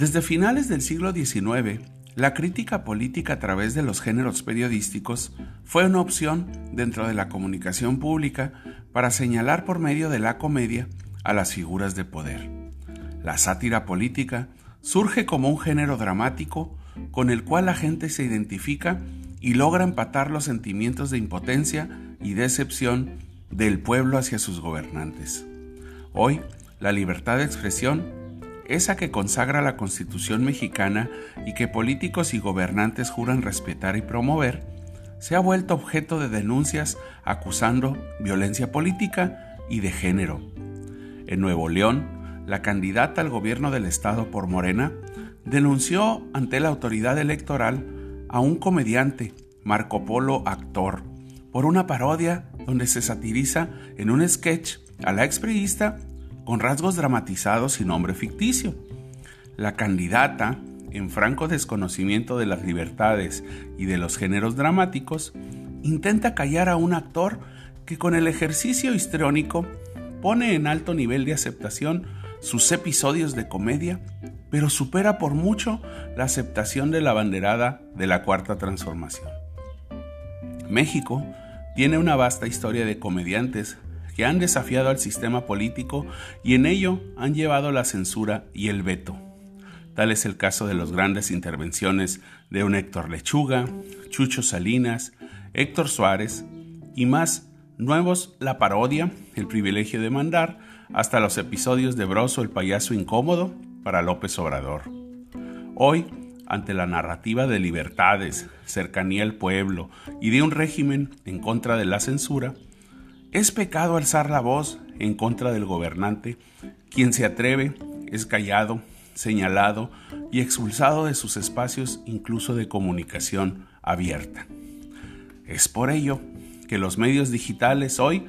Desde finales del siglo XIX, la crítica política a través de los géneros periodísticos fue una opción dentro de la comunicación pública para señalar por medio de la comedia a las figuras de poder. La sátira política surge como un género dramático con el cual la gente se identifica y logra empatar los sentimientos de impotencia y decepción del pueblo hacia sus gobernantes. Hoy, la libertad de expresión, esa que consagra la Constitución mexicana y que políticos y gobernantes juran respetar y promover, se ha vuelto objeto de denuncias acusando violencia política y de género. En Nuevo León, la candidata al gobierno del estado por Morena denunció ante la autoridad electoral a un comediante, Marco Polo actor, por una parodia donde se satiriza en un sketch a la expriista con rasgos dramatizados y nombre ficticio. La candidata, en franco desconocimiento de las libertades y de los géneros dramáticos, intenta callar a un actor que con el ejercicio histriónico pone en alto nivel de aceptación sus episodios de comedia, pero supera por mucho la aceptación de la banderada de la Cuarta Transformación. México tiene una vasta historia de comediantes han desafiado al sistema político y en ello han llevado la censura y el veto. Tal es el caso de las grandes intervenciones de un Héctor Lechuga, Chucho Salinas, Héctor Suárez y más nuevos La Parodia, El Privilegio de Mandar, hasta los episodios de Broso el payaso incómodo para López Obrador. Hoy, ante la narrativa de libertades, cercanía al pueblo y de un régimen en contra de la censura, es pecado alzar la voz en contra del gobernante, quien se atreve es callado, señalado y expulsado de sus espacios incluso de comunicación abierta. Es por ello que los medios digitales hoy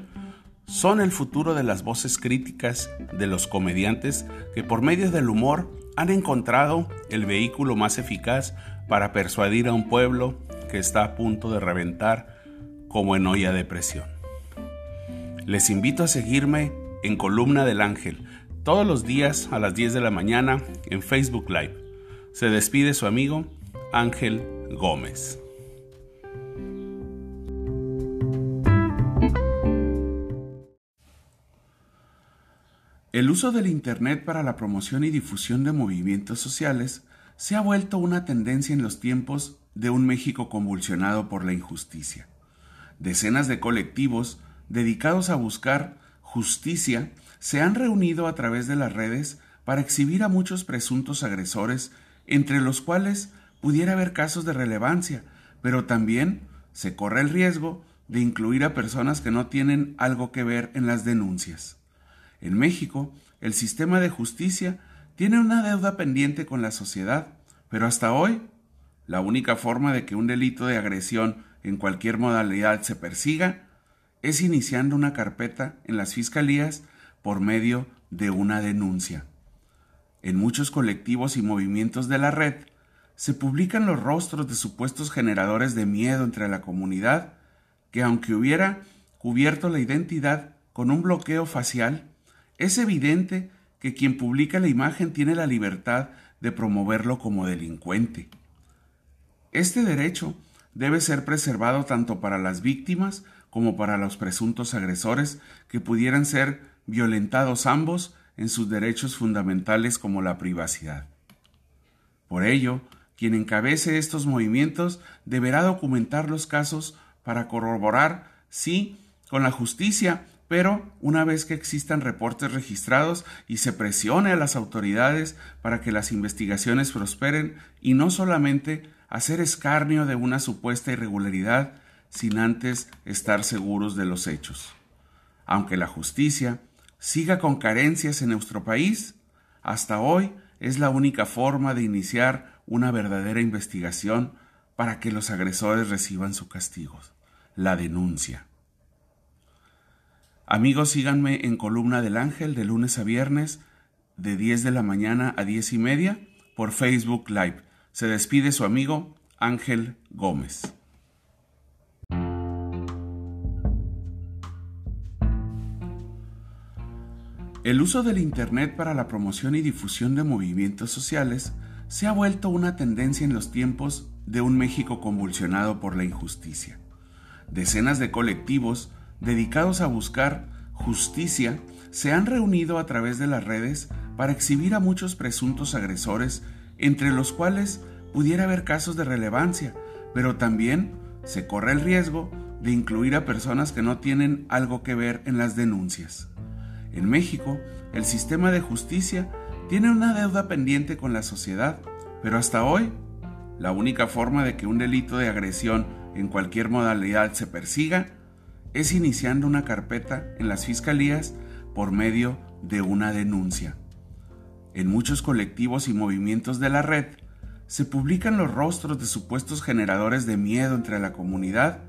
son el futuro de las voces críticas de los comediantes que por medio del humor han encontrado el vehículo más eficaz para persuadir a un pueblo que está a punto de reventar como en olla de presión. Les invito a seguirme en Columna del Ángel todos los días a las 10 de la mañana en Facebook Live. Se despide su amigo Ángel Gómez. El uso del Internet para la promoción y difusión de movimientos sociales se ha vuelto una tendencia en los tiempos de un México convulsionado por la injusticia. Decenas de colectivos dedicados a buscar justicia se han reunido a través de las redes para exhibir a muchos presuntos agresores, entre los cuales pudiera haber casos de relevancia, pero también se corre el riesgo de incluir a personas que no tienen algo que ver en las denuncias. En México, el sistema de justicia tiene una deuda pendiente con la sociedad, pero hasta hoy, la única forma de que un delito de agresión en cualquier modalidad se persiga es iniciando una carpeta en las fiscalías por medio de una denuncia. En muchos colectivos y movimientos de la red se publican los rostros de supuestos generadores de miedo entre la comunidad que aunque hubiera cubierto la identidad con un bloqueo facial, es evidente que quien publica la imagen tiene la libertad de promoverlo como delincuente. Este derecho debe ser preservado tanto para las víctimas como para los presuntos agresores que pudieran ser violentados ambos en sus derechos fundamentales como la privacidad. Por ello, quien encabece estos movimientos deberá documentar los casos para corroborar si, con la justicia, pero una vez que existan reportes registrados y se presione a las autoridades para que las investigaciones prosperen y no solamente hacer escarnio de una supuesta irregularidad sin antes estar seguros de los hechos. Aunque la justicia siga con carencias en nuestro país, hasta hoy es la única forma de iniciar una verdadera investigación para que los agresores reciban su castigo, la denuncia. Amigos, síganme en Columna del Ángel de lunes a viernes de 10 de la mañana a 10 y media por Facebook Live. Se despide su amigo Ángel Gómez. El uso del Internet para la promoción y difusión de movimientos sociales se ha vuelto una tendencia en los tiempos de un México convulsionado por la injusticia. Decenas de colectivos dedicados a buscar justicia se han reunido a través de las redes para exhibir a muchos presuntos agresores, entre los cuales pudiera haber casos de relevancia, pero también se corre el riesgo de incluir a personas que no tienen algo que ver en las denuncias. En México, el sistema de justicia tiene una deuda pendiente con la sociedad, pero hasta hoy, la única forma de que un delito de agresión en cualquier modalidad se persiga es iniciando una carpeta en las fiscalías por medio de una denuncia. En muchos colectivos y movimientos de la red se publican los rostros de supuestos generadores de miedo entre la comunidad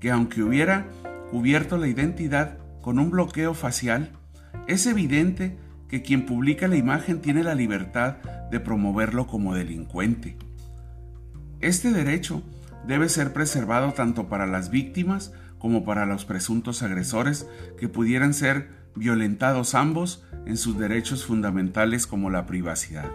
que aunque hubiera cubierto la identidad con un bloqueo facial, es evidente que quien publica la imagen tiene la libertad de promoverlo como delincuente. Este derecho debe ser preservado tanto para las víctimas como para los presuntos agresores que pudieran ser violentados ambos en sus derechos fundamentales como la privacidad.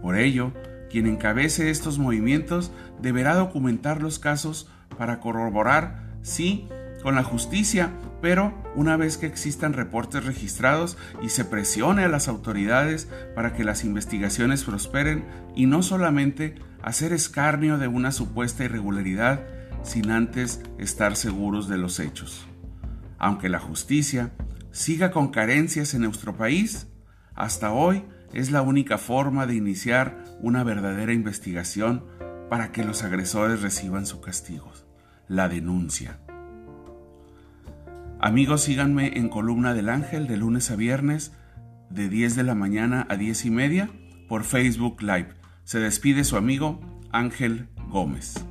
Por ello, quien encabece estos movimientos deberá documentar los casos para corroborar si con la justicia, pero una vez que existan reportes registrados y se presione a las autoridades para que las investigaciones prosperen y no solamente hacer escarnio de una supuesta irregularidad sin antes estar seguros de los hechos. Aunque la justicia siga con carencias en nuestro país, hasta hoy es la única forma de iniciar una verdadera investigación para que los agresores reciban su castigo, la denuncia. Amigos, síganme en Columna del Ángel de lunes a viernes de 10 de la mañana a 10 y media por Facebook Live. Se despide su amigo Ángel Gómez.